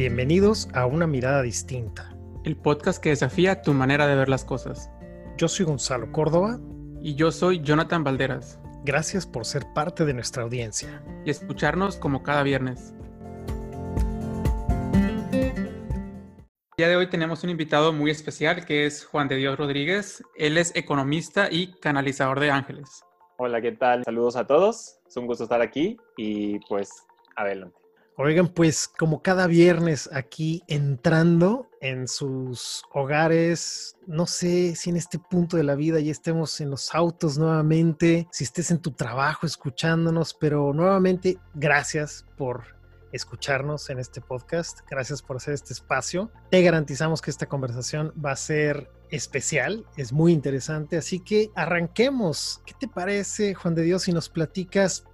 Bienvenidos a Una Mirada Distinta. El podcast que desafía tu manera de ver las cosas. Yo soy Gonzalo Córdoba. Y yo soy Jonathan Valderas. Gracias por ser parte de nuestra audiencia. Y escucharnos como cada viernes. El día de hoy tenemos un invitado muy especial que es Juan de Dios Rodríguez. Él es economista y canalizador de ángeles. Hola, ¿qué tal? Saludos a todos. Es un gusto estar aquí y pues adelante. Oigan, pues como cada viernes aquí entrando en sus hogares, no sé si en este punto de la vida ya estemos en los autos nuevamente, si estés en tu trabajo escuchándonos, pero nuevamente gracias por escucharnos en este podcast, gracias por hacer este espacio. Te garantizamos que esta conversación va a ser especial, es muy interesante, así que arranquemos. ¿Qué te parece, Juan de Dios, si nos platicas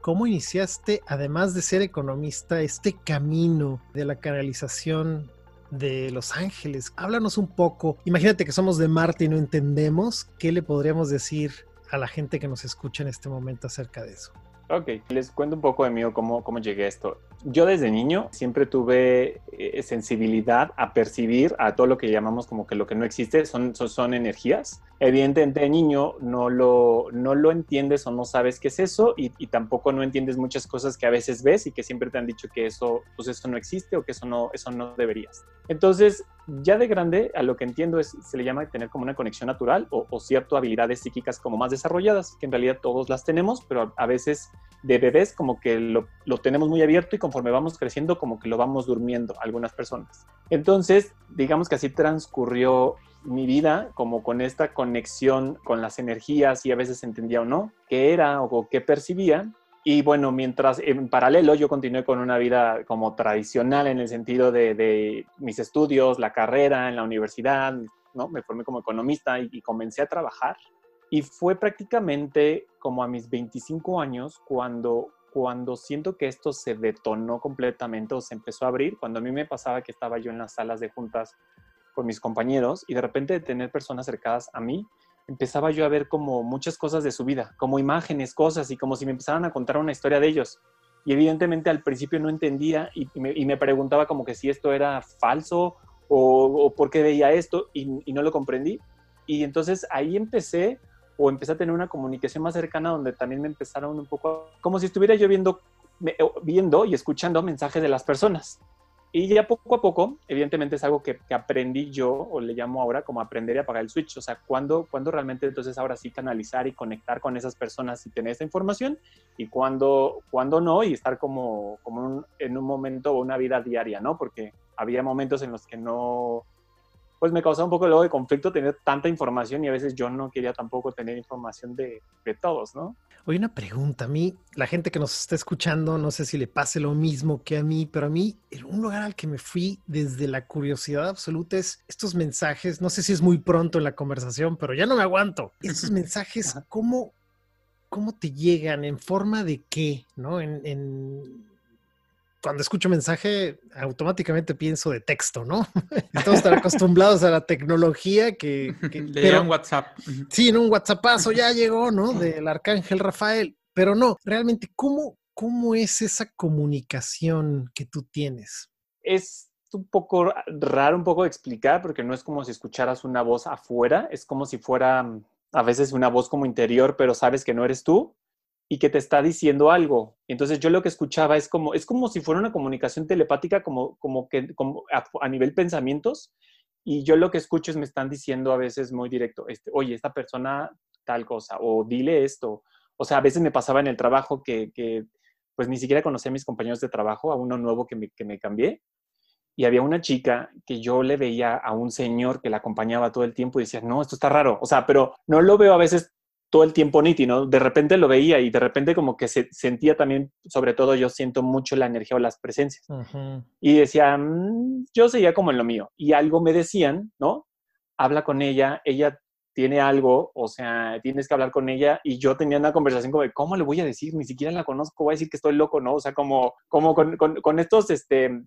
¿Cómo iniciaste, además de ser economista, este camino de la canalización de Los Ángeles? Háblanos un poco. Imagínate que somos de Marte y no entendemos. ¿Qué le podríamos decir a la gente que nos escucha en este momento acerca de eso? Ok, les cuento un poco de mí, cómo, cómo llegué a esto. Yo desde niño siempre tuve eh, sensibilidad a percibir a todo lo que llamamos como que lo que no existe son, son, son, energías. Evidentemente de niño no lo, no lo entiendes o no sabes qué es eso y, tampoco no entiendes muchas cosas que a veces ves y que siempre te han dicho que eso, pues eso no existe o que eso no, eso no deberías. Entonces, ya de grande, a lo que entiendo es, se le llama tener como una conexión natural o, o ciertas habilidades psíquicas como más desarrolladas, que en realidad todos las tenemos, pero a veces de bebés como que lo, lo, tenemos muy abierto y conforme vamos creciendo como que lo vamos durmiendo algunas personas. Entonces, digamos que así transcurrió mi vida como con esta conexión con las energías y a veces entendía o no qué era o qué percibía. Y bueno, mientras en paralelo yo continué con una vida como tradicional en el sentido de, mis estudios, la carrera en la universidad, ¿no? Me formé como economista y, y comencé a trabajar y fue prácticamente como a mis 25 años cuando, cuando siento que esto se detonó completamente o se empezó a abrir, cuando a mí me pasaba que estaba yo en las salas de juntas con mis compañeros y de repente de tener personas cercadas a mí, empezaba yo a ver como muchas cosas de su vida, como imágenes, cosas y como si me empezaran a contar una historia de ellos. Y evidentemente al principio no entendía y, y, me, y me, preguntaba como que si esto era falso o, o por qué veía esto y, y no lo comprendí. Y entonces ahí empecé o empecé a tener una comunicación más cercana donde también me empezaron un poco, como si estuviera yo viendo, viendo y escuchando mensajes de las personas. Y ya poco a poco, evidentemente es algo que, que, aprendí yo, o le llamo ahora como aprender y apagar el switch, o sea, cuando, cuando realmente entonces ahora sí canalizar y conectar con esas personas y tener esa información, y cuando, cuando no, y estar como, como un, en un momento o una vida diaria, ¿no? Porque había momentos en los que no, pues me causaba un poco luego de conflicto tener tanta información y a veces yo no quería tampoco tener información de, de todos, ¿no? Oye, una pregunta. A mí, la gente que nos está escuchando, no sé si le pase lo mismo que a mí, pero a mí, un lugar al que me fui desde la curiosidad absoluta es estos mensajes. No sé si es muy pronto en la conversación, pero ya no me aguanto. Estos mensajes, ¿cómo, cómo te llegan? ¿En forma de qué? ¿No? En, en cuando escucho mensaje, automáticamente pienso de texto, ¿no? Estamos estar acostumbrados a la tecnología que... que Le pero, un WhatsApp. Sí, en un WhatsAppazo ya llegó, ¿no? Del arcángel Rafael. Pero no, realmente, ¿cómo, ¿cómo es esa comunicación que tú tienes? Es un poco raro, un poco de explicar, porque no es como si escucharas una voz afuera, es como si fuera a veces una voz como interior, pero sabes que no eres tú y que te está diciendo algo. Entonces yo lo que escuchaba es como, es como si fuera una comunicación telepática, como, como que como a, nivel pensamientos, y yo lo que escucho es me están diciendo a veces muy directo, este, oye, esta persona tal cosa, o dile esto. O sea, a veces me pasaba en el trabajo que, que pues ni siquiera conocía a mis compañeros de trabajo, a uno nuevo que me, que me cambié, y había una chica que yo le veía a un señor que la acompañaba todo el tiempo y decía, no, esto está raro. O sea, pero no lo veo a veces todo el tiempo nítido, de repente lo veía y de repente como que se sentía también, sobre todo yo siento mucho la energía o las presencias. Uh -huh. Y decía, mmm, yo seguía como en lo mío. Y algo me decían, ¿no? Habla con ella, ella tiene algo, o sea, tienes que hablar con ella. Y yo tenía una conversación como de, ¿cómo le voy a decir? Ni siquiera la conozco, voy a decir que estoy loco, ¿no? O sea, como, como con, con, con estos, este,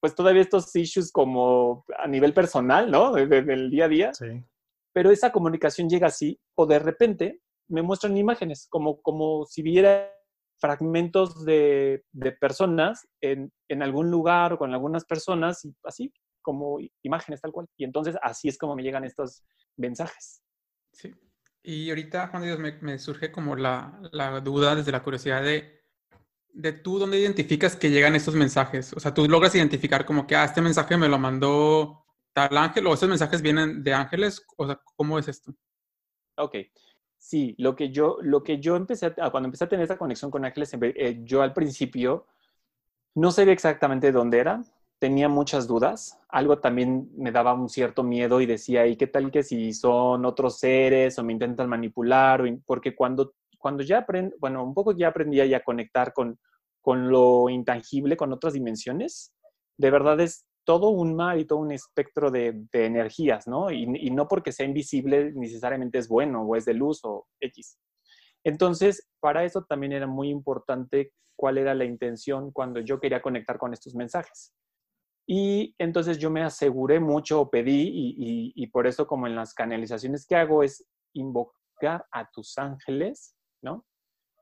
pues todavía estos issues como a nivel personal, ¿no? Del día a día. Sí pero esa comunicación llega así o de repente me muestran imágenes como, como si viera fragmentos de, de personas en, en, algún lugar o con algunas personas, y así como imágenes tal cual. Y entonces así es como me llegan estos mensajes. Sí. Y ahorita, Juan Dios, me, surge como la, la, duda desde la curiosidad de, de tú, ¿dónde identificas que llegan estos mensajes? O sea, tú logras identificar como que, ah, este mensaje me lo mandó tal ángel o estos mensajes vienen de ángeles. O sea, ¿cómo es esto? Ok. Sí, lo que yo, lo que yo empecé, a, cuando empecé a tener esta conexión con ángeles, eh, yo al principio no sabía exactamente dónde era, tenía muchas dudas, algo también me daba un cierto miedo y decía, ¿y qué tal que si son otros seres o me intentan manipular? porque cuando, cuando ya aprendí, bueno, un poco ya aprendía ya a conectar con, con lo intangible, con otras dimensiones, de verdad es todo un mar y todo un espectro de, energías, ¿no? Y, no porque sea invisible necesariamente es bueno o es de luz o X. Entonces, para eso también era muy importante cuál era la intención cuando yo quería conectar con estos mensajes. Y entonces yo me aseguré mucho o pedí, y, y, por eso como en las canalizaciones que hago es invocar a tus ángeles, ¿no?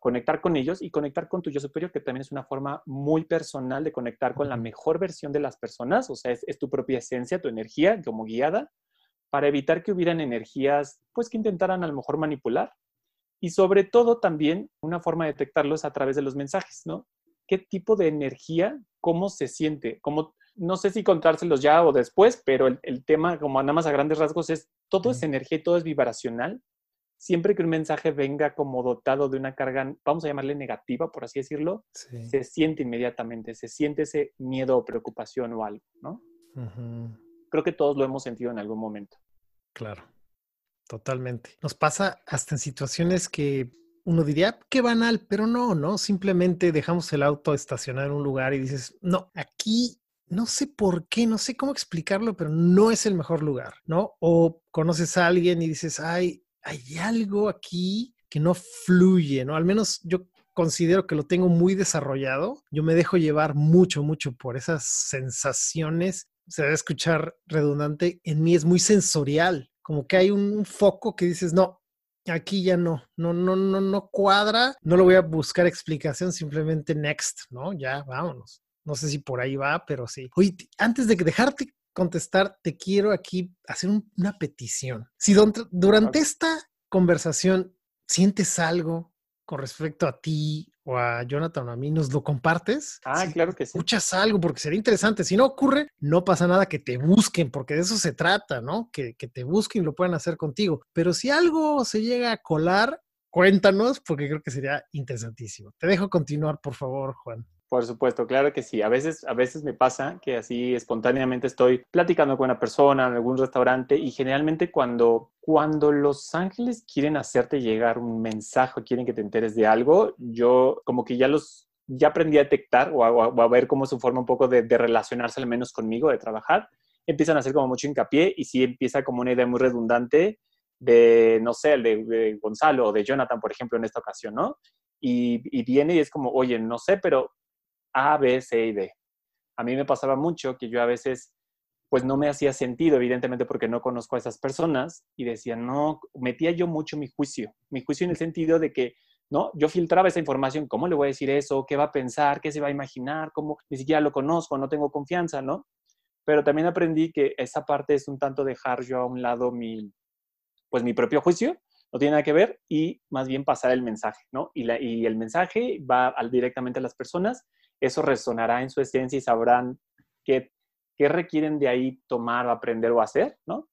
Conectar con ellos y conectar con tu yo superior, que también es una forma muy personal de conectar con la mejor versión de las personas, o sea, es, es tu propia esencia, tu energía como guiada, para evitar que hubieran energías, pues que intentaran a lo mejor manipular. Y sobre todo también una forma de detectarlo es a través de los mensajes, ¿no? ¿Qué tipo de energía, cómo se siente, cómo no sé si contárselos ya o después, pero el, tema, como nada más a grandes rasgos, es todo es energía y todo es vibracional. Siempre que un mensaje venga como dotado de una carga, vamos a llamarle negativa, por así decirlo, se siente inmediatamente, se siente ese miedo o preocupación o algo, ¿no? Creo que todos lo hemos sentido en algún momento. Claro, totalmente. Nos pasa hasta en situaciones que uno diría, qué banal, pero no, ¿no? Simplemente dejamos el auto estacionado en un lugar y dices, no, aquí no sé por qué, no sé cómo explicarlo, pero no es el mejor lugar, ¿no? O conoces a alguien y dices, ay, hay algo aquí que no fluye, ¿no? Al menos yo considero que lo tengo muy desarrollado. Yo me dejo llevar mucho, mucho por esas sensaciones. Se debe escuchar redundante. En mí es muy sensorial, como que hay un foco que dices, no, aquí ya no, no, no, no, no cuadra. No lo voy a buscar explicación, simplemente next, ¿no? Ya, vámonos. No sé si por ahí va, pero sí. Oye, antes de dejarte contestar, te quiero aquí hacer una petición. Si durante esta conversación sientes algo con respecto a ti o a Jonathan o a mí, ¿nos lo compartes? Ah, claro que sí. Escuchas algo porque sería interesante. Si no ocurre, no pasa nada que te busquen, porque de eso se trata, ¿no? Que, que te busquen y lo puedan hacer contigo. Pero si algo se llega a colar, cuéntanos porque creo que sería interesantísimo. Te dejo continuar, por favor, Juan. Por supuesto, claro que sí. A veces, a veces me pasa que así espontáneamente estoy platicando con una persona en algún restaurante y generalmente cuando, cuando los ángeles quieren hacerte llegar un mensaje, quieren que te enteres de algo, yo como que ya los, ya aprendí a detectar o a, ver cómo su forma un poco de, relacionarse al menos conmigo, de trabajar, empiezan a hacer como mucho hincapié y sí empieza como una idea muy redundante de, no sé, de, de Gonzalo o de Jonathan, por ejemplo, en esta ocasión, ¿no? Y, y, viene y es como, oye, no sé, pero a, B, C y D. A mí me pasaba mucho que yo a veces pues no me hacía sentido, evidentemente porque no conozco a esas personas y decía, no, metía yo mucho mi juicio, mi juicio en el sentido de que, ¿no? Yo filtraba esa información, ¿cómo le voy a decir eso? ¿Qué va a pensar? ¿Qué se va a imaginar? ¿Cómo? Ni siquiera lo conozco, no tengo confianza, ¿no? Pero también aprendí que esa parte es un tanto dejar yo a un lado mi, pues mi propio juicio, no tiene nada que ver, y más bien pasar el mensaje, ¿no? Y, la, y el mensaje va al, directamente a las personas eso resonará en su esencia y sabrán qué, qué requieren de ahí tomar aprender o hacer, ¿no?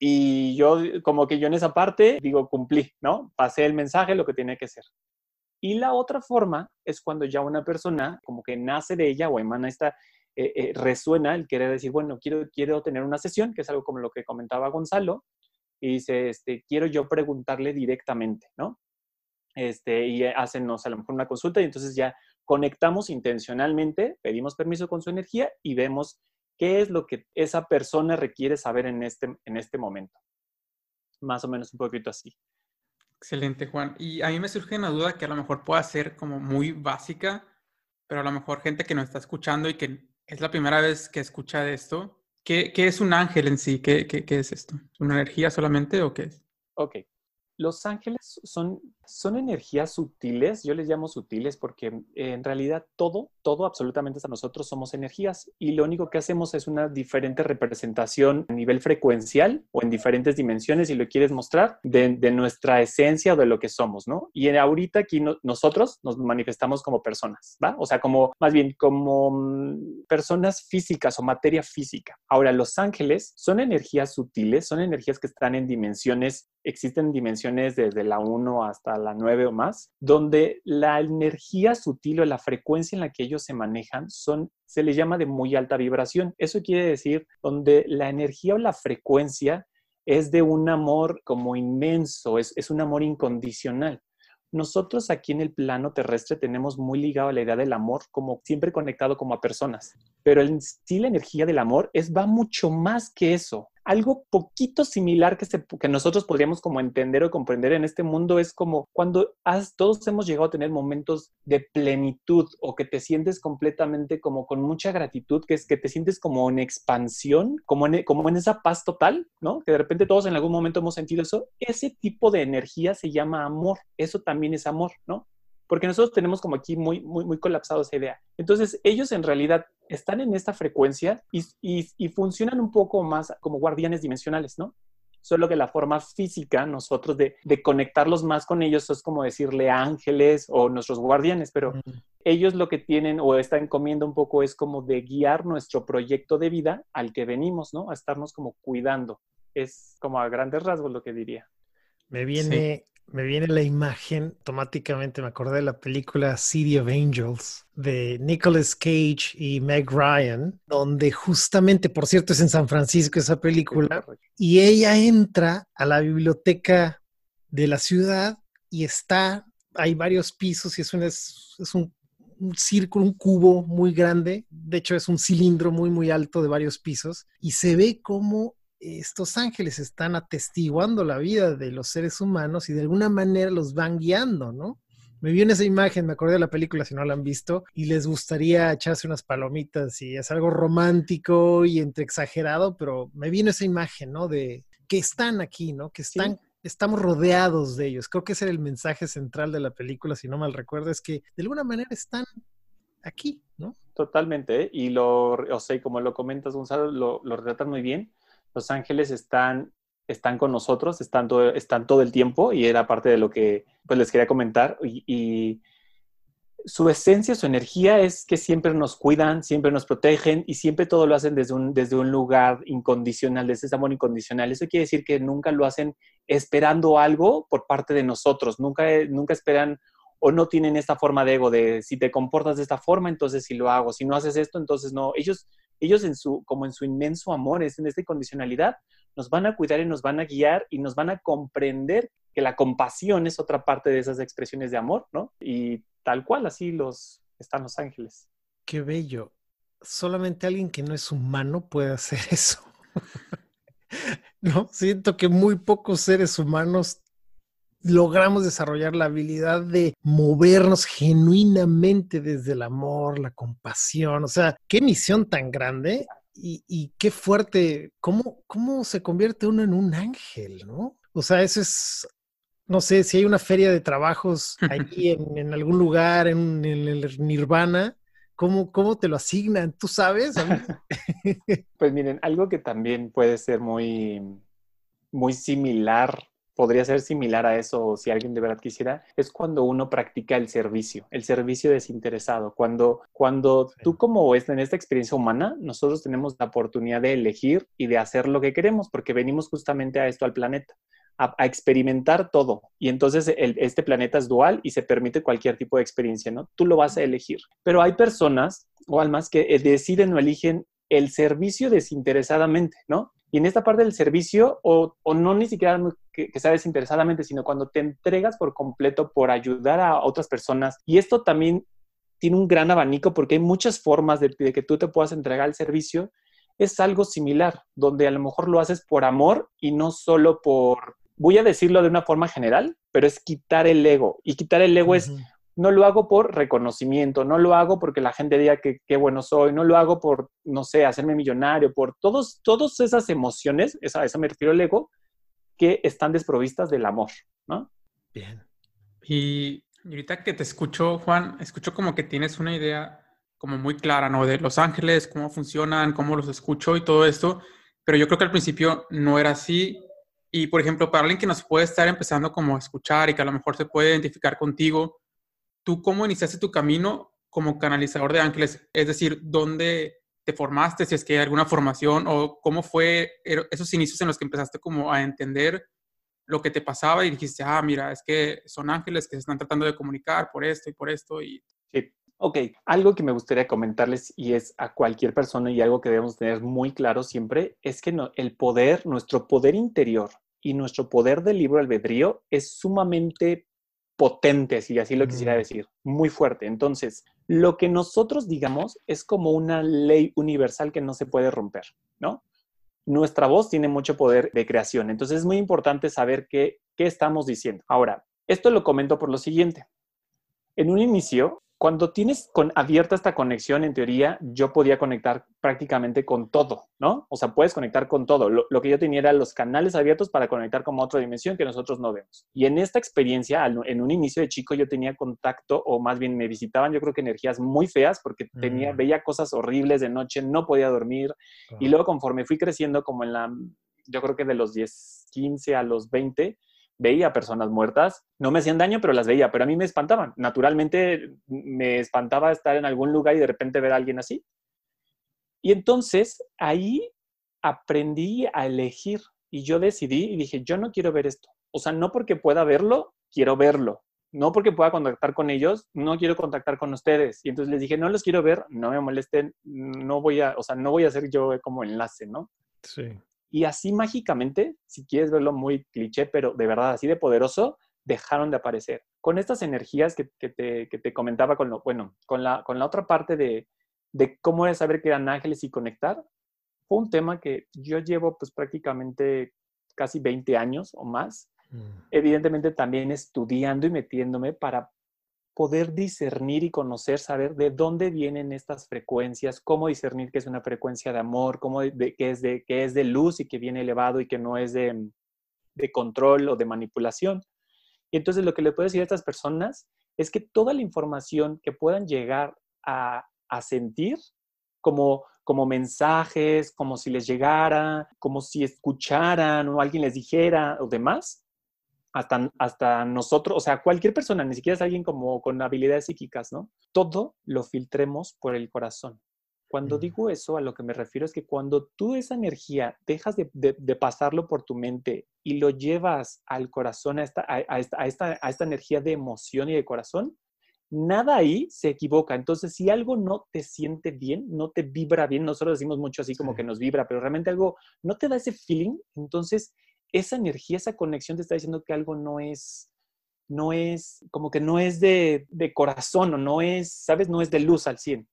Y yo, como que yo en esa parte, digo, cumplí, ¿no? Pasé el mensaje, lo que tiene que ser. Y la otra forma es cuando ya una persona, como que nace de ella o emana esta, eh, eh, resuena el querer decir, bueno, quiero, quiero tener una sesión, que es algo como lo que comentaba Gonzalo, y dice, este, quiero yo preguntarle directamente, ¿no? Este, y hacen, no sé, a lo mejor una consulta y entonces ya conectamos intencionalmente, pedimos permiso con su energía y vemos qué es lo que esa persona requiere saber en este, en este momento. Más o menos un poquito así. Excelente, Juan. Y a mí me surge una duda que a lo mejor pueda ser como muy básica, pero a lo mejor gente que nos está escuchando y que es la primera vez que escucha de esto, ¿qué, qué es un ángel en sí? ¿Qué, ¿Qué, qué, es esto? ¿Una energía solamente o qué es? Ok. Los ángeles son son energías sutiles, yo les llamo sutiles porque eh, en realidad todo, todo absolutamente hasta nosotros somos energías y lo único que hacemos es una diferente representación a nivel frecuencial o en diferentes dimensiones, si lo quieres mostrar, de, nuestra esencia o de lo que somos, ¿no? Y ahorita aquí nosotros nos manifestamos como personas, ¿va? O sea, como, más bien, como mm, personas físicas o materia física. Ahora, los ángeles son energías sutiles, son energías que están en dimensiones existen dimensiones desde la 1 hasta la 9 o más, donde la energía sutil o la frecuencia en la que ellos se manejan son, se les llama de muy alta vibración. Eso quiere decir donde la energía o la frecuencia es de un amor como inmenso, es, es un amor incondicional. Nosotros aquí en el plano terrestre tenemos muy ligado a la idea del amor, como siempre conectado como a personas, pero en sí la energía del amor es va mucho más que eso algo poquito similar que, que nosotros podríamos como entender o comprender en este mundo es como cuando todos hemos llegado a tener momentos de plenitud o que te sientes completamente como con mucha gratitud, que es que te sientes como en expansión, como en, como en esa paz total, ¿no? Que de repente todos en algún momento hemos sentido eso. Ese tipo de energía se llama amor. Eso también es amor, ¿no? Porque nosotros tenemos como aquí muy, muy, muy colapsado esa idea. Entonces, ellos en realidad están en esta frecuencia y, y, funcionan un poco más como guardianes dimensionales, ¿no? Solo que la forma física, nosotros de, de, conectarlos más con ellos es como decirle ángeles o nuestros guardianes, pero ellos lo que tienen o esta encomienda un poco es como de guiar nuestro proyecto de vida al que venimos, ¿no? A estarnos como cuidando. Es como a grandes rasgos lo que diría. Me viene me viene la imagen, automáticamente me acordé de la película City of Angels de Nicolas Cage y Meg Ryan, donde justamente, por cierto, es en San Francisco esa película, y ella entra a la biblioteca de la ciudad y está, hay varios pisos y es un, es, un, un círculo, un cubo muy grande, de hecho es un cilindro muy, muy alto de varios pisos, y se ve como estos ángeles están atestiguando la vida de los seres humanos y de alguna manera los van guiando, ¿no? Me vi en esa imagen, me acordé de la película si no la han visto, y les gustaría echarse unas palomitas y es algo romántico y entre exagerado, pero me vi en esa imagen, ¿no? De que están aquí, ¿no? Que están, estamos rodeados de ellos. Creo que ese era el mensaje central de la película, si no mal recuerdo, es que de alguna manera están aquí, ¿no? Totalmente, ¿eh? y lo, o sea, como lo comentas, Gonzalo, lo, lo retratan muy bien los ángeles están, están con nosotros, están todo, están todo el tiempo y era parte de lo que pues, les quería comentar. Y, su esencia, su energía es que siempre nos cuidan, siempre nos protegen y siempre todo lo hacen desde un, desde un lugar incondicional, desde ese amor incondicional. Eso quiere decir que nunca lo hacen esperando algo por parte de nosotros, nunca, nunca esperan o no tienen esta forma de ego de si te comportas de esta forma, entonces sí lo hago, si no haces esto, entonces no. Ellos ellos en su, como en su inmenso amor, es en esta condicionalidad, nos van a cuidar y nos van a guiar y nos van a comprender que la compasión es otra parte de esas expresiones de amor, ¿no? Y tal cual, así los están los ángeles. Qué bello. Solamente alguien que no es humano puede hacer eso. no, siento que muy pocos seres humanos logramos desarrollar la habilidad de movernos genuinamente desde el amor, la compasión. O sea, qué misión tan grande y, qué fuerte, ¿Cómo, cómo se convierte uno en un ángel, ¿no? O sea, eso es, no sé, si hay una feria de trabajos ahí en, algún lugar, en, el Nirvana, ¿Cómo, ¿Cómo, te lo asignan? ¿Tú sabes? pues miren, algo que también puede ser muy, muy similar podría ser similar a eso si alguien de verdad quisiera, es cuando uno practica el servicio, el servicio desinteresado. Cuando, cuando tú como es en esta experiencia humana, nosotros tenemos la oportunidad de elegir y de hacer lo que queremos, porque venimos justamente a esto al planeta. A, experimentar todo. Y entonces este planeta es dual y se permite cualquier tipo de experiencia, ¿no? Tú lo vas a elegir. Pero hay personas o almas que eh, deciden o eligen el servicio desinteresadamente, ¿no? Y en esta parte del servicio, o, no ni siquiera que, que, sea desinteresadamente, sino cuando te entregas por completo por ayudar a otras personas. Y esto también tiene un gran abanico porque hay muchas formas de, que tú te puedas entregar al servicio. Es algo similar, donde a lo mejor lo haces por amor y no solo por, voy a decirlo de una forma general, pero es quitar el ego. Y quitar el ego es no lo hago por reconocimiento, no lo hago porque la gente diga que qué bueno soy, no lo hago por, no sé, hacerme millonario, por todos, todas esas emociones, a eso me refiero el ego, que están desprovistas del amor, ¿no? Bien, Y ahorita que te escucho, Juan, escucho como que tienes una idea como muy clara, ¿no? De Los Ángeles, cómo funcionan, cómo los escucho y todo esto. Pero yo creo que al principio no era así. Y, por ejemplo, para alguien que nos puede estar empezando como a escuchar y que a lo mejor se puede identificar contigo, ¿tú cómo iniciaste tu camino como canalizador de ángeles? Es decir, ¿dónde te formaste? Si es que hay alguna formación o cómo fue esos inicios en los que empezaste como a entender lo que te pasaba y dijiste, ah, mira, es que son ángeles que se están tratando de comunicar por esto y por esto. Y... Sí, ok. Algo que me gustaría comentarles y es a cualquier persona y algo que debemos tener muy claro siempre es que no, el poder, nuestro poder interior y nuestro poder del libro albedrío es sumamente potente, si así lo quisiera mm. decir, muy fuerte. Entonces, lo que nosotros digamos es como una ley universal que no se puede romper, ¿no? nuestra voz tiene mucho poder de creación. Entonces es muy importante saber qué, qué estamos diciendo. Ahora, esto lo comento por lo siguiente. En un inicio, cuando tienes con, abierta esta conexión, en teoría, yo podía conectar prácticamente con todo, ¿no? O sea, puedes conectar con todo. Lo, que yo tenía eran los canales abiertos para conectar con otra dimensión que nosotros no vemos. Y en esta experiencia, en un inicio de chico, yo tenía contacto, o más bien me visitaban, yo creo que energías muy feas, porque tenía, mm. veía cosas horribles de noche, no podía dormir. Y luego, conforme fui creciendo, como en la, yo creo que de los 10, 15 a los 20, veía personas muertas, no me hacían daño, pero las veía, pero a mí me espantaban. Naturalmente me espantaba estar en algún lugar y de repente ver a alguien así. Y entonces ahí aprendí a elegir y yo decidí y dije, yo no quiero ver esto. O sea, no porque pueda verlo, quiero verlo. No porque pueda contactar con ellos, no quiero contactar con ustedes. Y entonces les dije, no los quiero ver, no me molesten, no voy a, o sea, no voy a ser yo como enlace, ¿no? Sí. Y así mágicamente, si quieres verlo muy cliché, pero de verdad así de poderoso, dejaron de aparecer. Con estas energías que, te, comentaba, con lo, bueno, con la, con la otra parte de, de cómo es saber que eran ángeles y conectar, fue un tema que yo llevo pues prácticamente casi 20 años o más, mm. evidentemente también estudiando y metiéndome para poder discernir y conocer, saber de dónde vienen estas frecuencias, cómo discernir qué es una frecuencia de amor, cómo qué, es de, qué es de luz y que viene elevado y que no es de, de control o de manipulación. Y entonces lo que le puedo decir a estas personas es que toda la información que puedan llegar a, a sentir, como, como mensajes, como si les llegara, como si escucharan o alguien les dijera o demás, hasta, hasta nosotros, o sea, cualquier persona, ni siquiera es alguien como con habilidades psíquicas, ¿no? Todo lo filtremos por el corazón. Cuando digo eso, a lo que me refiero es que cuando tú esa energía dejas de, de, pasarlo por tu mente y lo llevas al corazón, a esta, a, esta, a, esta, a esta energía de emoción y de corazón, nada ahí se equivoca. Entonces, si algo no te siente bien, no te vibra bien, nosotros decimos mucho así como que nos vibra, pero realmente algo no te da ese feeling, entonces esa energía, esa conexión te está diciendo que algo no es, no es, como que no es de, de corazón o no es, ¿sabes? No es de luz al 100.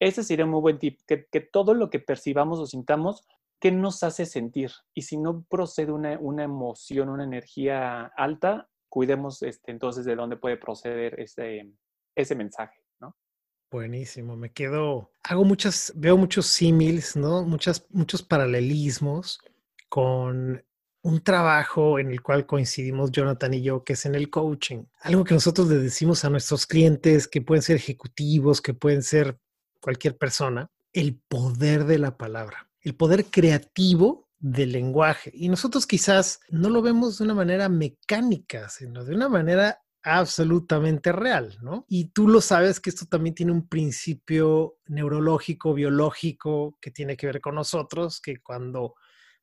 Ese sería un muy buen tip, que, que todo lo que percibamos o sintamos, ¿qué nos hace sentir? Y si no procede una, una emoción, una energía alta, cuidemos este, entonces de dónde puede proceder ese, ese mensaje. Buenísimo, me quedo, hago muchas, veo muchos símiles, ¿no? Muchas, muchos paralelismos con un trabajo en el cual coincidimos Jonathan y yo, que es en el coaching. Algo que nosotros le decimos a nuestros clientes, que pueden ser ejecutivos, que pueden ser cualquier persona, el poder de la palabra, el poder creativo del lenguaje. Y nosotros quizás no lo vemos de una manera mecánica, sino de una manera absolutamente real, ¿no? Y tú lo sabes que esto también tiene un principio neurológico, biológico, que tiene que ver con nosotros, que cuando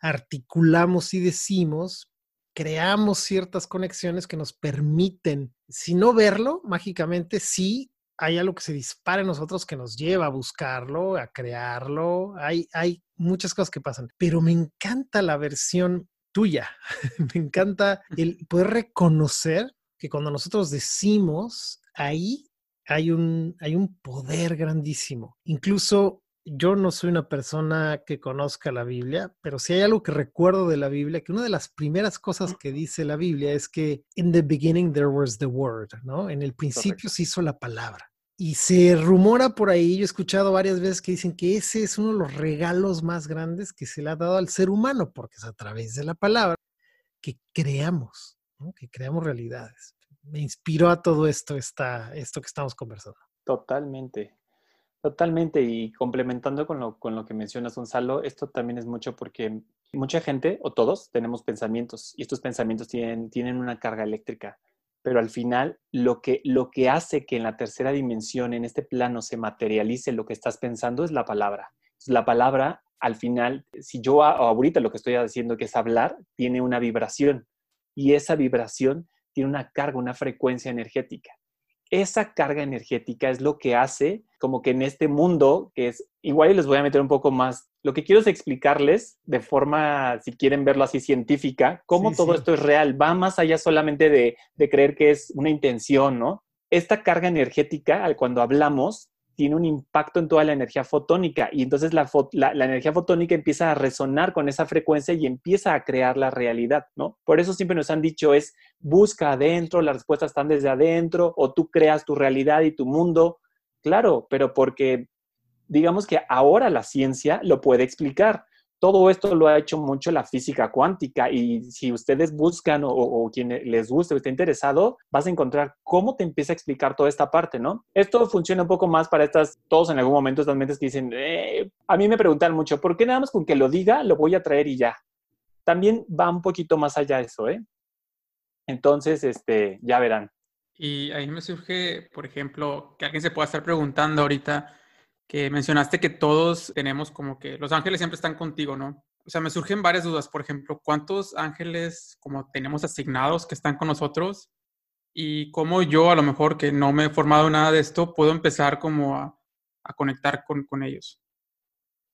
articulamos y decimos, creamos ciertas conexiones que nos permiten, si no verlo mágicamente, sí hay algo que se dispara en nosotros que nos lleva a buscarlo, a crearlo. Hay, hay muchas cosas que pasan, pero me encanta la versión tuya. me encanta el poder reconocer que cuando nosotros decimos, ahí hay un, hay un poder grandísimo. Incluso yo no soy una persona que conozca la Biblia, pero si hay algo que recuerdo de la Biblia, que una de las primeras cosas que dice la Biblia es que in the beginning there was the word, ¿no? En el principio se hizo la palabra. Y se rumora por ahí, yo he escuchado varias veces que dicen que ese es uno de los regalos más grandes que se le ha dado al ser humano, porque es a través de la palabra que creamos, ¿no? que creamos realidades. me inspiró a todo esto, esta, esto que estamos conversando. Totalmente. Totalmente, y complementando con lo, con lo que mencionas, Gonzalo, esto también es mucho porque mucha gente, o todos, tenemos pensamientos y estos pensamientos tienen, tienen una carga eléctrica, pero al final lo que, lo que hace que en la tercera dimensión, en este plano, se materialice lo que estás pensando es la palabra. La palabra, al final, si yo ahorita lo que estoy haciendo, que es hablar, tiene una vibración y esa vibración tiene una carga, una frecuencia energética esa carga energética es lo que hace como que en este mundo, que es igual y les voy a meter un poco más, lo que quiero es explicarles de forma, si quieren verlo así, científica, cómo todo esto es real, va más allá solamente de, de creer que es una intención, ¿no? Esta carga energética, al cuando hablamos, tiene un impacto en toda la energía fotónica y entonces la, energía fotónica empieza a resonar con esa frecuencia y empieza a crear la realidad, ¿no? Por eso siempre nos han dicho es busca adentro, las respuestas están desde adentro o tú creas tu realidad y tu mundo. Claro, pero porque digamos que ahora la ciencia lo puede explicar todo esto lo ha hecho mucho la física cuántica y si ustedes buscan o, quien les guste o esté interesado, vas a encontrar cómo te empieza a explicar toda esta parte, ¿no? Esto funciona un poco más para estas, todos en algún momento, estas mentes que dicen, eh", a mí me preguntan mucho, ¿por qué nada más con que lo diga, lo voy a traer y ya? También va un poquito más allá eso, ¿eh? Entonces, este, ya verán. Y ahí me surge, por ejemplo, que alguien se pueda estar preguntando ahorita, que mencionaste que todos tenemos como que los ángeles siempre están contigo, ¿no? O sea, me surgen varias dudas. Por ejemplo, ¿cuántos ángeles como tenemos asignados que están con nosotros? Y cómo yo, a lo mejor que no me he formado nada de esto, puedo empezar como a, conectar con, con, ellos.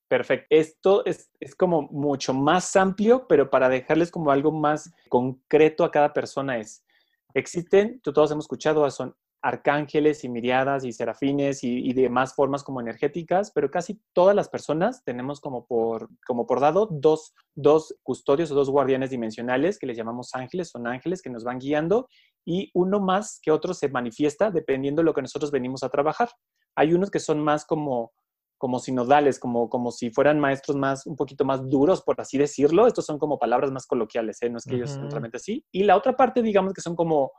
Perfecto. Esto es, es, como mucho más amplio, pero para dejarles como algo más concreto a cada persona es, existen, todos hemos escuchado, son arcángeles y miriadas y serafines y, demás formas como energéticas, pero casi todas las personas tenemos como por, como por dado dos, dos custodios o dos guardianes dimensionales que les llamamos ángeles, son ángeles que nos van guiando y uno más que otro se manifiesta dependiendo de lo que nosotros venimos a trabajar. Hay unos que son más como como sinodales, como, como si fueran maestros más, un poquito más duros, por así decirlo. Estos son como palabras más coloquiales, ¿eh? no es que ellos sean realmente así. Y la otra parte, digamos que son como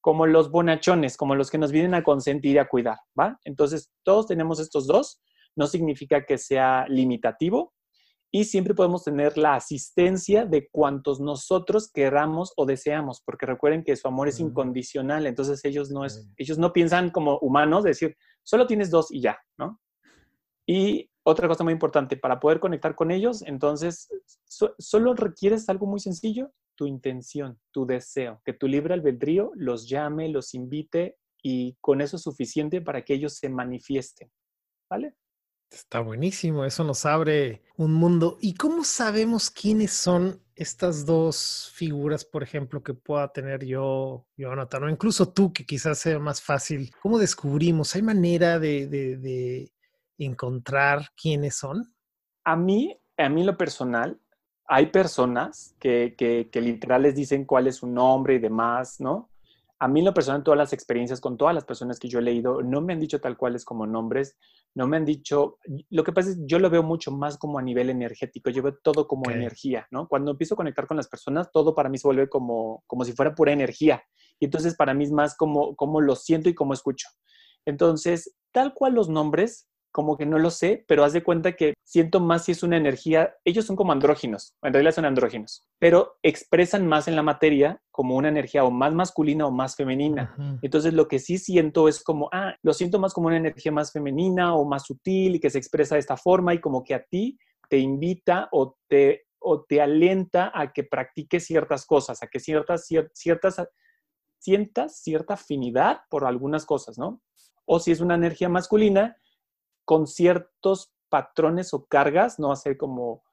como los bonachones, como los que nos vienen a consentir y a cuidar, ¿va? Entonces, todos tenemos estos dos, no significa que sea limitativo y siempre podemos tener la asistencia de cuantos nosotros queramos o deseamos, porque recuerden que su amor es incondicional, entonces ellos no, es, ellos no piensan como humanos, decir, solo tienes dos y ya, ¿no? Y otra cosa muy importante, para poder conectar con ellos, entonces, solo requieres algo muy sencillo, tu intención, tu deseo, que tu libre albedrío los llame, los invite y con eso es suficiente para que ellos se manifiesten. ¿Vale? Está buenísimo, eso nos abre un mundo. ¿Y cómo sabemos quiénes son estas dos figuras, por ejemplo, que pueda tener yo, Jonathan, o incluso tú, que quizás sea más fácil? ¿Cómo descubrimos? ¿Hay manera de, de encontrar quiénes son? A mí, a mí lo personal, hay personas que, que, literal les dicen cuál es su nombre y demás, ¿no? A mí en lo personal, todas las experiencias con todas las personas que yo he leído, no me han dicho tal cuales como nombres, no me han dicho, lo que pasa es yo lo veo mucho más como a nivel energético, yo veo todo como energía, ¿no? Cuando empiezo a conectar con las personas, todo para mí se vuelve como, como si fuera pura energía. Y entonces para mí es más como, como lo siento y como escucho. Entonces, tal cual los nombres, como que no lo sé, pero haz de cuenta que siento más si es una energía, ellos son como andróginos, en realidad son andróginos, pero expresan más en la materia como una energía o más masculina o más femenina. Entonces lo que sí siento es como, ah, lo siento más como una energía más femenina o más sutil y que se expresa de esta forma y como que a ti te invita o te, o te alienta a que practiques ciertas cosas, a que ciertas, ciertas, sientas cierta afinidad por algunas cosas, ¿no? O si es una energía masculina, con ciertos patrones o cargas, no hacer como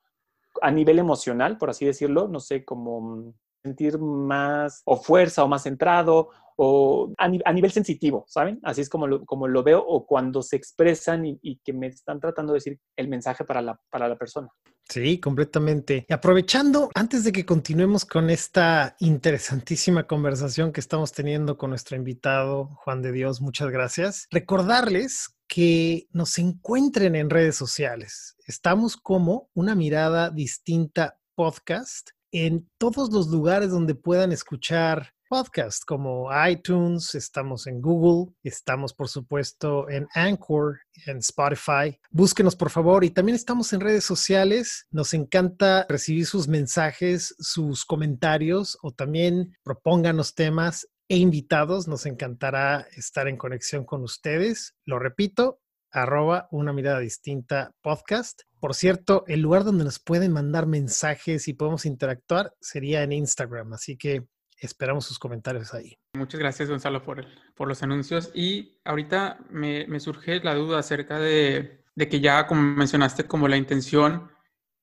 a nivel emocional, por así decirlo, no sé, como mm, sentir más o fuerza o más centrado o a, nivel sensitivo, ¿saben? Así es como lo, como lo veo o cuando se expresan y, que me están tratando de decir el mensaje para la, para la persona. Sí, completamente. Y aprovechando, antes de que continuemos con esta interesantísima conversación que estamos teniendo con nuestro invitado, Juan de Dios, muchas gracias. Recordarles que nos encuentren en redes sociales. Estamos como una mirada distinta podcast en todos los lugares donde puedan escuchar podcast como iTunes, estamos en Google, estamos por supuesto en Anchor, en Spotify. Búsquenos por favor y también estamos en redes sociales. Nos encanta recibir sus mensajes, sus comentarios o también propónganos temas e invitados. Nos encantará estar en conexión con ustedes. Lo repito, arroba una mirada distinta podcast. Por cierto, el lugar donde nos pueden mandar mensajes y podemos interactuar sería en Instagram, así que esperamos sus comentarios ahí. Muchas gracias, Gonzalo, por, por los anuncios. Y ahorita me, me surge la duda acerca de, de, que ya, como mencionaste, como la intención,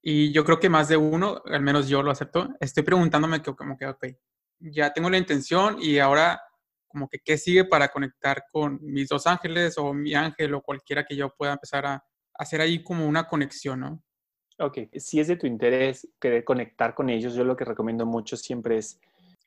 y yo creo que más de uno, al menos yo lo acepto, estoy preguntándome que, como que, ok, ya tengo la intención y ahora como que qué sigue para conectar con mis dos ángeles o mi ángel o cualquiera que yo pueda empezar a hacer ahí como una conexión, ¿no? Ok, si es de tu interés querer conectar con ellos, yo lo que recomiendo mucho siempre es,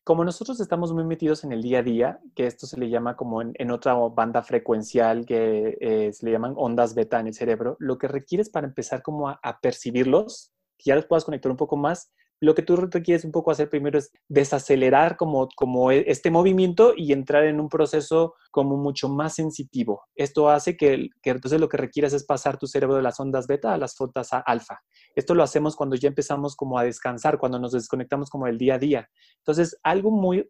como nosotros estamos muy metidos en el día a día, que esto se le llama como en, otra banda frecuencial que eh, se le llaman ondas beta en el cerebro, lo que requieres para empezar como a, a percibirlos, que ya los puedas conectar un poco más, lo que tú requieres un poco hacer primero es desacelerar como, como e, este movimiento y entrar en un proceso como mucho más sensitivo. Esto hace que, que entonces lo que requieres es pasar tu cerebro de las ondas beta a las ondas alfa. Esto lo hacemos cuando ya empezamos como a descansar, cuando nos desconectamos como del día a día. Entonces, algo muy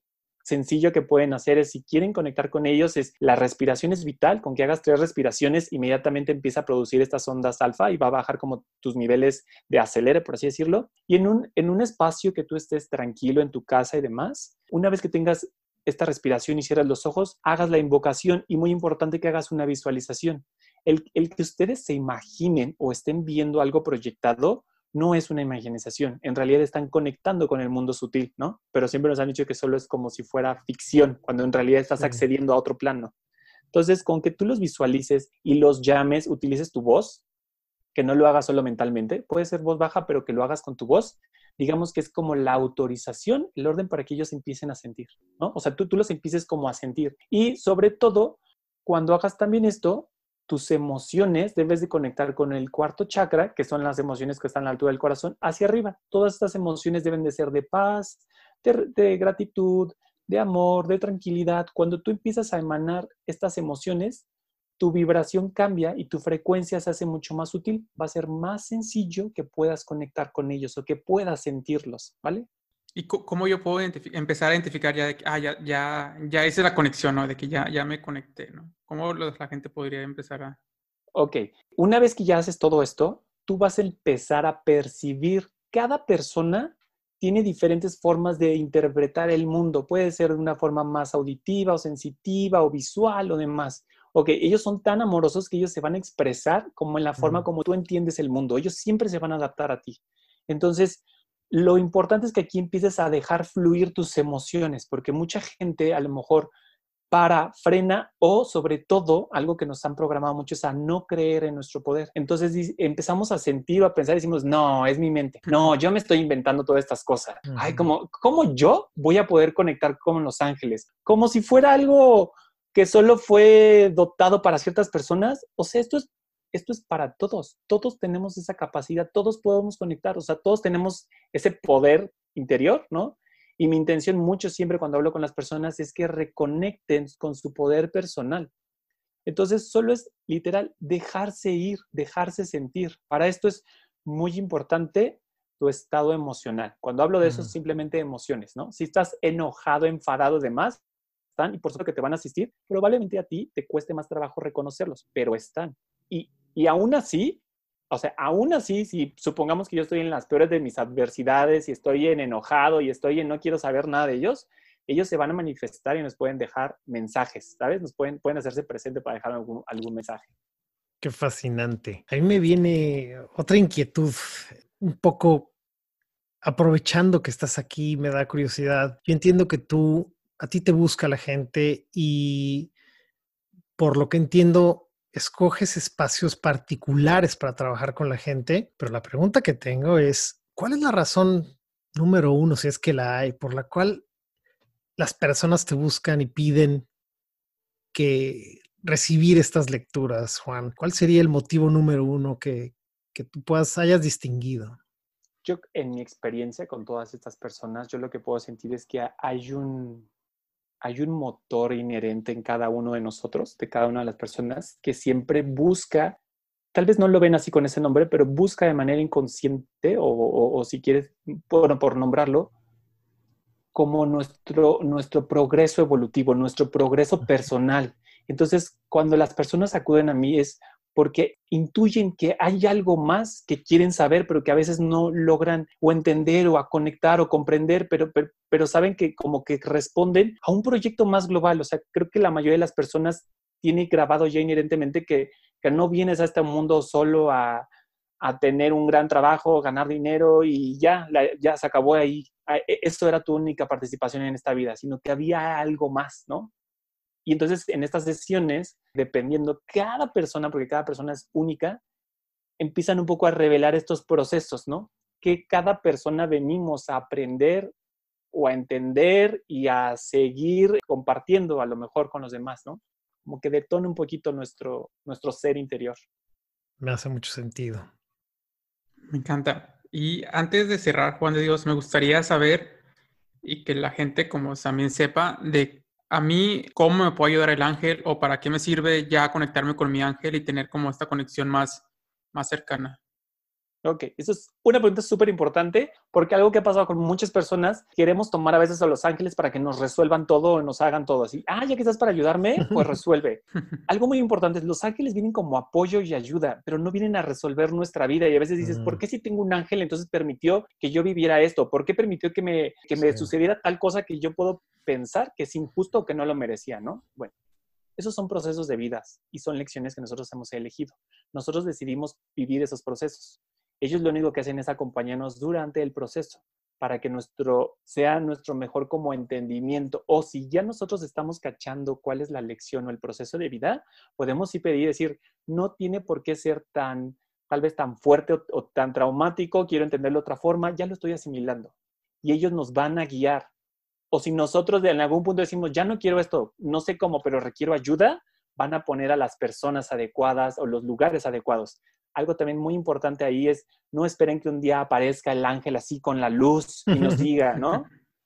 sencillo que pueden hacer es, si quieren conectar con ellos, es la respiración es vital, con que hagas tres respiraciones, inmediatamente empieza a producir estas ondas alfa y va a bajar como tus niveles de acelere, por así decirlo. Y en un, en un espacio que tú estés tranquilo en tu casa y demás, una vez que tengas esta respiración y cierras los ojos, hagas la invocación y muy importante que hagas una visualización. El, el que ustedes se imaginen o estén viendo algo proyectado, no es una imaginación, en realidad están conectando con el mundo sutil, ¿no? Pero siempre nos han dicho que solo es como si fuera ficción, cuando en realidad estás accediendo a otro plano. Entonces, con que tú los visualices y los llames, utilices tu voz, que no lo hagas solo mentalmente, puede ser voz baja, pero que lo hagas con tu voz, digamos que es como la autorización, el orden para que ellos empiecen a sentir, ¿no? O sea, tú, tú los empieces como a sentir. Y sobre todo, cuando hagas también esto, tus emociones debes de conectar con el cuarto chakra, que son las emociones que están a la altura del corazón, hacia arriba. Todas estas emociones deben de ser de paz, de, gratitud, de amor, de tranquilidad. Cuando tú empiezas a emanar estas emociones, tu vibración cambia y tu frecuencia se hace mucho más útil. Va a ser más sencillo que puedas conectar con ellos o que puedas sentirlos, ¿vale? ¿Y cómo yo puedo empezar a identificar ya de que, ah, ya, ya, ya hice la conexión, ¿no? De que ya, ya me conecté, ¿no? ¿Cómo la gente podría empezar a...? Ok, una vez que ya haces todo esto, tú vas a empezar a percibir, cada persona tiene diferentes formas de interpretar el mundo. Puede ser de una forma más auditiva o sensitiva o visual o demás. Ok, ellos son tan amorosos que ellos se van a expresar como en la forma como tú entiendes el mundo. Ellos siempre se van a adaptar a ti. Entonces, lo importante es que aquí empieces a dejar fluir tus emociones, porque mucha gente a lo mejor para, frena o sobre todo, algo que nos han programado mucho es a no creer en nuestro poder. Entonces empezamos a sentir o a pensar y decimos, no, es mi mente. No, yo me estoy inventando todas estas cosas. Ay, como, ¿cómo yo voy a poder conectar con los ángeles? Como si fuera algo que solo fue dotado para ciertas personas. O sea, esto es esto es para todos. Todos tenemos esa capacidad, todos podemos conectar, o sea, todos tenemos ese poder interior, ¿no? Y mi intención mucho siempre cuando hablo con las personas es que reconecten con su poder personal. Entonces, solo es literal dejarse ir, dejarse sentir. Para esto es muy importante tu estado emocional. Cuando hablo de eso, es simplemente emociones, ¿no? Si estás enojado, enfadado, demás, están y por supuesto que te van a asistir, probablemente a ti te cueste más trabajo reconocerlos, pero están. Y, y aún así, o sea, aún así, si supongamos que yo estoy en las peores de mis adversidades y estoy en enojado y estoy en no quiero saber nada de ellos, ellos se van a manifestar y nos pueden dejar mensajes, ¿sabes? Nos pueden, pueden hacerse presente para dejar algún, algún mensaje. Qué fascinante. A mí me viene otra inquietud, un poco aprovechando que estás aquí, me da curiosidad. Yo entiendo que tú, a ti te busca la gente y por lo que entiendo, escoges espacios particulares para trabajar con la gente, pero la pregunta que tengo es, ¿cuál es la razón número uno, si es que la hay, por la cual las personas te buscan y piden que recibir estas lecturas, Juan? ¿Cuál sería el motivo número uno que, que tú puedas, hayas distinguido? Yo, en mi experiencia con todas estas personas, yo lo que puedo sentir es que hay un, hay un motor inherente en cada uno de nosotros, de cada una de las personas, que siempre busca, tal vez no lo ven así con ese nombre, pero busca de manera inconsciente o, si quieres, por, por nombrarlo, como nuestro, nuestro progreso evolutivo, nuestro progreso personal. Entonces, cuando las personas acuden a mí es porque intuyen que hay algo más que quieren saber, pero que a veces no logran o entender o a conectar o comprender, pero, pero, saben que como que responden a un proyecto más global. O sea, creo que la mayoría de las personas tiene grabado ya inherentemente que, que no vienes a este mundo solo a, a tener un gran trabajo, ganar dinero y ya, ya se acabó ahí. E, esto era tu única participación en esta vida, sino que había algo más, ¿no? Y entonces en estas sesiones, dependiendo cada persona, porque cada persona es única, empiezan un poco a revelar estos procesos, ¿no? Que cada persona venimos a aprender o a entender y a seguir compartiendo a lo mejor con los demás, ¿no? Como que detone un poquito nuestro, nuestro ser interior. Me hace mucho sentido. Me encanta. Y antes de cerrar, Juan de Dios, me gustaría saber y que la gente como también sepa de a mí, ¿cómo me puede ayudar el ángel o para qué me sirve ya conectarme con mi ángel y tener como esta conexión más, más cercana? Ok, eso es una pregunta súper importante porque algo que ha pasado con muchas personas, queremos tomar a veces a los ángeles para que nos resuelvan todo o nos hagan todo así. Ah, ya que estás para ayudarme, pues resuelve. algo muy importante es, los ángeles vienen como apoyo y ayuda, pero no vienen a resolver nuestra vida. Y a veces dices, ¿por mm. qué si tengo un ángel entonces permitió que yo viviera esto? ¿Por qué permitió que me, que me sucediera tal cosa que yo puedo pensar que es injusto o que no lo merecía, ¿no? Bueno, esos son procesos de vidas y son lecciones que nosotros hemos elegido. Nosotros decidimos vivir esos procesos. Ellos lo único que hacen es acompañarnos durante el proceso para que nuestro sea nuestro mejor como entendimiento o si ya nosotros estamos cachando cuál es la lección o el proceso de vida, podemos sí pedir decir, no tiene por qué ser tan tal vez tan fuerte o, o tan traumático, quiero entenderlo de otra forma, ya lo estoy asimilando. Y ellos nos van a guiar. O si nosotros en algún punto decimos, ya no quiero esto, no sé cómo, pero requiero ayuda, van a poner a las personas adecuadas o los lugares adecuados algo también muy importante ahí es no esperen que un día aparezca el ángel así con la luz y nos diga, ¿no?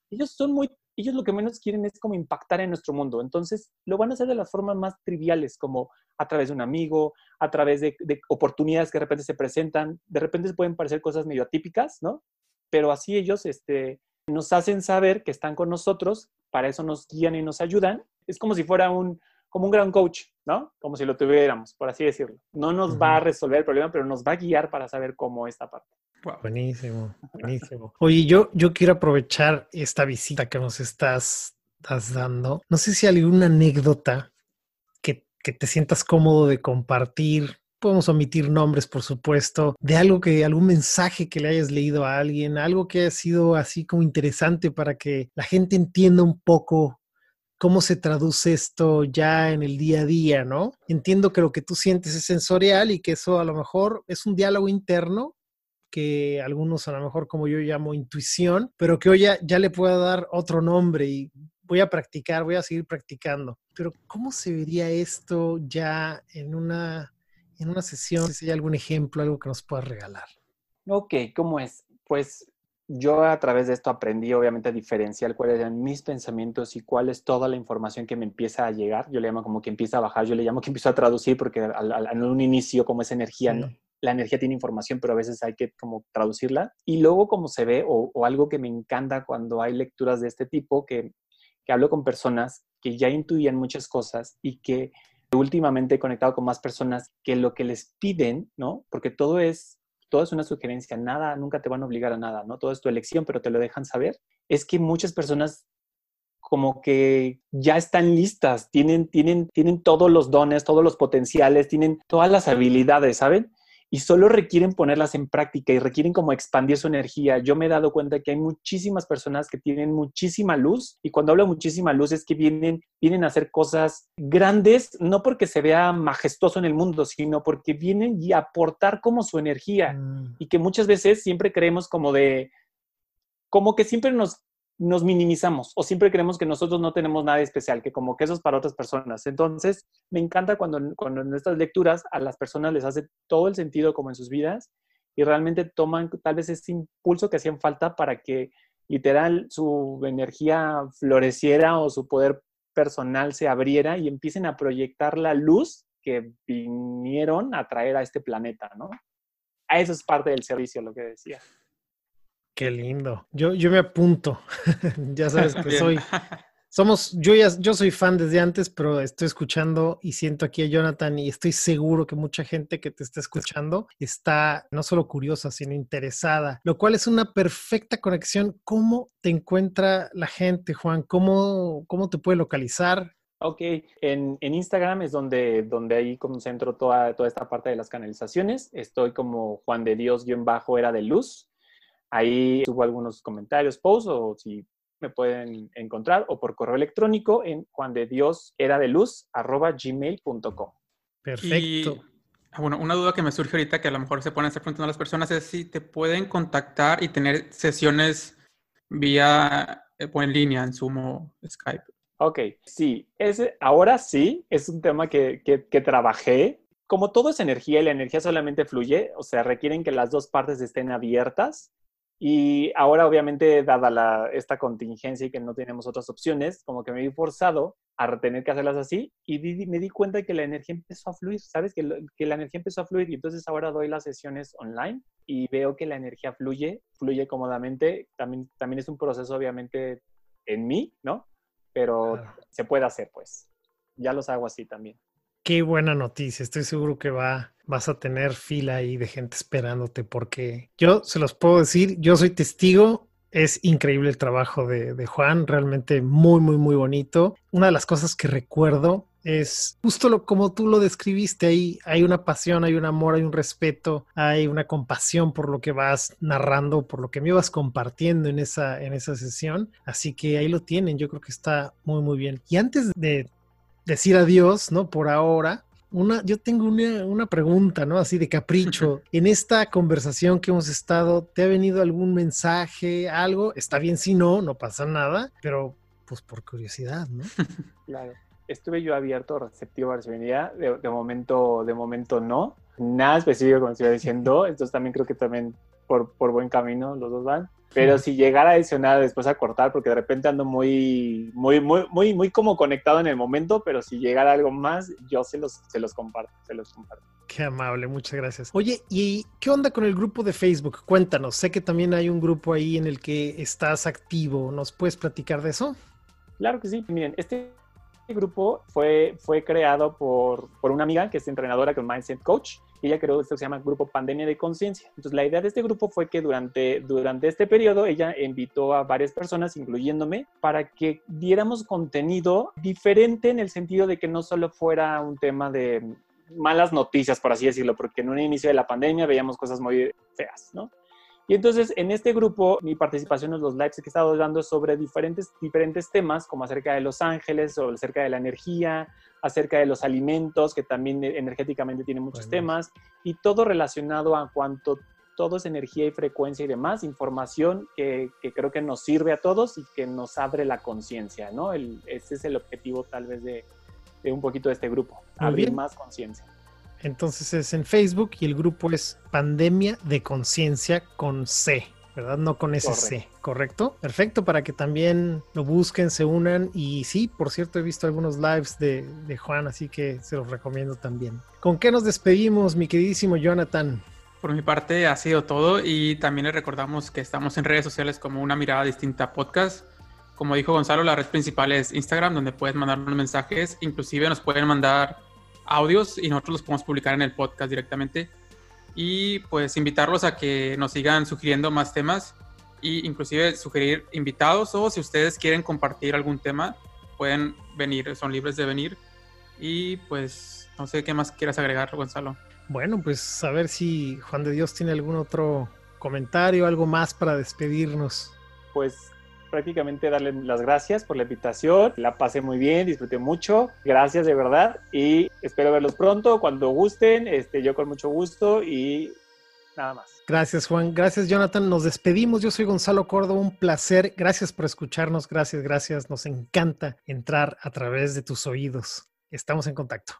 Ellos son muy, ellos lo que menos quieren es como impactar en nuestro mundo. Entonces lo van a hacer de las formas más triviales, como a través de un amigo, a través de, oportunidades que de repente se presentan. De repente pueden parecer cosas medio atípicas, ¿no? Pero así ellos este, nos hacen saber que están con nosotros, para eso nos guían y nos ayudan. Es como si fuera un, como un gran coach, ¿no? Como si lo tuviéramos, por así decirlo. No nos va a resolver el problema, pero nos va a guiar para saber cómo esta parte. Buenísimo, buenísimo. Oye, yo, yo quiero aprovechar esta visita que nos estás, estás dando. No sé si hay alguna anécdota que, que te sientas cómodo de compartir podemos omitir nombres, por supuesto, de algo que, algún mensaje que le hayas leído a alguien, algo que haya sido así como interesante para que la gente entienda un poco cómo se traduce esto ya en el día a día, ¿no? Entiendo que lo que tú sientes es sensorial y que eso a lo mejor es un diálogo interno que algunos a lo mejor como yo llamo intuición, pero que hoy ya, le puedo dar otro nombre y voy a practicar, voy a seguir practicando. Pero ¿cómo se vería esto ya en una, en una sesión? Si hay algún ejemplo, algo que nos puedas regalar. Ok, ¿cómo es? Pues yo a través de esto aprendí obviamente a diferenciar cuáles eran mis pensamientos y cuál es toda la información que me empieza a llegar. Yo le llamo como que empieza a bajar, yo le llamo que empiezo a traducir porque en un inicio como es energía, la energía tiene información, pero a veces hay que como traducirla. Y luego como se ve, o, algo que me encanta cuando hay lecturas de este tipo, que, que hablo con personas que ya intuían muchas cosas y que últimamente he conectado con más personas que lo que les piden, ¿no? Porque todo es todo es una sugerencia, nada, nunca te van a obligar a nada, ¿no? Todo es tu elección, pero te lo dejan saber. Es que muchas personas como que ya están listas, tienen, tienen, tienen todos los dones, todos los potenciales, tienen todas las habilidades, ¿saben? Y solo requieren ponerlas en práctica y requieren como expandir su energía. Yo me he dado cuenta que hay muchísimas personas que tienen muchísima luz y cuando hablo muchísima luz es que vienen, vienen a hacer cosas grandes, no porque se vea majestuoso en el mundo, sino porque vienen y aportar como su energía mm. y que muchas veces siempre creemos como de, como que siempre nos nos minimizamos o siempre creemos que nosotros no tenemos nada especial, que como que eso es para otras personas. Entonces, me encanta cuando, cuando en estas lecturas a las personas les hace todo el sentido como en sus vidas y realmente toman tal vez ese impulso que hacían falta para que literal su energía floreciera o su poder personal se abriera y empiecen a proyectar la luz que vinieron a traer a este planeta, ¿no? A eso es parte del servicio, lo que decía. Qué lindo. Yo, yo me apunto. ya sabes que soy, somos, yo ya, yo soy fan desde antes, pero estoy escuchando y siento aquí a Jonathan y estoy seguro que mucha gente que te está escuchando está no solo curiosa, sino interesada, lo cual es una perfecta conexión. ¿Cómo te encuentra la gente, Juan? ¿Cómo, cómo te puede localizar? Ok, en, en, Instagram es donde, donde ahí concentro toda, toda esta parte de las canalizaciones. Estoy como Juan de Dios-Era de Luz. Ahí subo algunos comentarios, posts o si me pueden encontrar o por correo electrónico en juan de dios era de luz arroba gmail.com. Perfecto. Ah, bueno, una duda que me surge ahorita que a lo mejor se pueden estar preguntando a las personas es si te pueden contactar y tener sesiones vía eh, o en línea en Zoom o Skype. Ok, sí, ese, ahora sí, es un tema que, que, que trabajé. Como todo es energía y la energía solamente fluye, o sea, requieren que las dos partes estén abiertas y ahora, obviamente, dada esta contingencia y que no tenemos otras opciones, como que me vi forzado a tener que hacerlas así y me di cuenta de que la energía empezó a fluir, ¿sabes? Que, que, la energía empezó a fluir y entonces ahora doy las sesiones online y veo que la energía fluye, fluye cómodamente. También, también es un proceso, obviamente, en mí, ¿no? Pero se puede hacer, pues. Ya los hago así también. Qué buena noticia. Estoy seguro que va, vas a tener fila ahí de gente esperándote porque yo se los puedo decir, yo soy testigo. Es increíble el trabajo de, de Juan, realmente muy, muy, muy bonito. Una de las cosas que recuerdo es justo lo como tú lo describiste ahí. Hay una pasión, hay un amor, hay un respeto, hay una compasión por lo que vas narrando, por lo que me ibas compartiendo en esa, en esa sesión. Así que ahí lo tienen. Yo creo que está muy, muy bien. Y antes de decir adiós, ¿no? Por ahora. Una, yo tengo una, una, pregunta, ¿no? Así de capricho. En esta conversación que hemos estado, ¿te ha venido algún mensaje, algo? Está bien si no, no pasa nada, pero pues por curiosidad, ¿no? Claro. Estuve yo abierto, receptivo a la De, de, momento, de momento no. Nada específico, como estoy diciendo. Entonces también creo que también por, por buen camino los dos van. Pero si llegara a adicionar después a cortar, porque de repente ando muy, muy, muy, muy, muy como conectado en el momento, pero si llegara algo más, yo se los, se los comparto, se los comparto. Qué amable, muchas gracias. Oye, ¿y qué onda con el grupo de Facebook? Cuéntanos, sé que también hay un grupo ahí en el que estás activo, ¿nos puedes platicar de eso? Claro que sí, miren, este grupo fue, fue creado por, por una amiga que es entrenadora con Mindset Coach ella creó esto que se llama Grupo Pandemia de Conciencia. Entonces, la idea de este grupo fue que durante, durante este periodo ella invitó a varias personas, incluyéndome, para que diéramos contenido diferente en el sentido de que no solo fuera un tema de malas noticias, por así decirlo, porque en un inicio de la pandemia veíamos cosas muy feas, ¿no? Y entonces en este grupo mi participación en los lives que he estado dando sobre diferentes, diferentes temas, como acerca de los ángeles, o acerca de la energía, acerca de los alimentos, que también energéticamente tiene muchos temas, y todo relacionado a cuanto todo es energía y frecuencia y demás, información que, que, creo que nos sirve a todos y que nos abre la conciencia, ¿no? El, ese es el objetivo tal vez de, de un poquito de este grupo, abrir más conciencia. Entonces es en Facebook y el grupo es Pandemia de Conciencia con C. ¿verdad? No con ese C, ¿correcto? Perfecto, para que también lo busquen, se unan. Y sí, por cierto, he visto algunos lives de, de, Juan, así que se los recomiendo también. ¿Con qué nos despedimos, mi queridísimo Jonathan? Por mi parte ha sido todo y también les recordamos que estamos en redes sociales como una mirada distinta podcast. Como dijo Gonzalo, la red principal es Instagram, donde puedes mandarnos mensajes, inclusive nos pueden mandar audios y nosotros los podemos publicar en el podcast directamente. Y pues invitarlos a que nos sigan sugiriendo más temas e inclusive sugerir invitados o si ustedes quieren compartir algún tema, pueden venir, son libres de venir. Y pues no sé qué más quieras agregar, Gonzalo. Bueno, pues a ver si Juan de Dios tiene algún otro comentario, algo más para despedirnos. Pues prácticamente darle las gracias por la invitación. La pasé muy bien, disfruté mucho. Gracias de verdad y espero verlos pronto cuando gusten. Este, yo con mucho gusto y nada más. Gracias Juan, gracias Jonathan. Nos despedimos. Yo soy Gonzalo Córdoba, un placer. Gracias por escucharnos. Gracias, gracias. Nos encanta entrar a través de tus oídos. Estamos en contacto.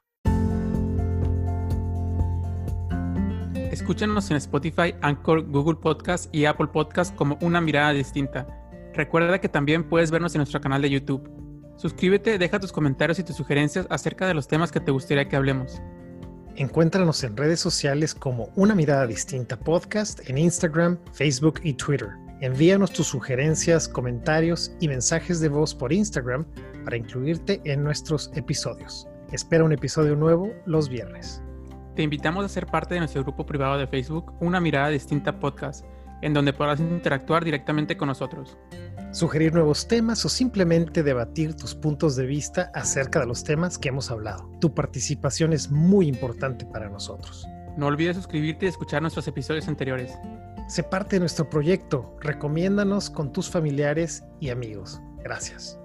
Escúchanos en Spotify, Anchor, Google Podcast y Apple Podcast como una mirada distinta Recuerda que también puedes vernos en nuestro canal de YouTube. Suscríbete, deja tus comentarios y tus sugerencias acerca de los temas que te gustaría que hablemos. Encuéntranos en redes sociales como Una Mirada Distinta Podcast en Instagram, Facebook y Twitter. Envíanos tus sugerencias, comentarios y mensajes de voz por Instagram para incluirte en nuestros episodios. Espera un episodio nuevo los viernes. Te invitamos a ser parte de nuestro grupo privado de Facebook, Una Mirada Distinta Podcast, en donde podrás interactuar directamente con nosotros. Sugerir nuevos temas o simplemente debatir tus puntos de vista acerca de los temas que hemos hablado. Tu participación es muy importante para nosotros. No olvides suscribirte y escuchar nuestros episodios anteriores. Sé parte de nuestro proyecto. Recomiéndanos con tus familiares y amigos. Gracias.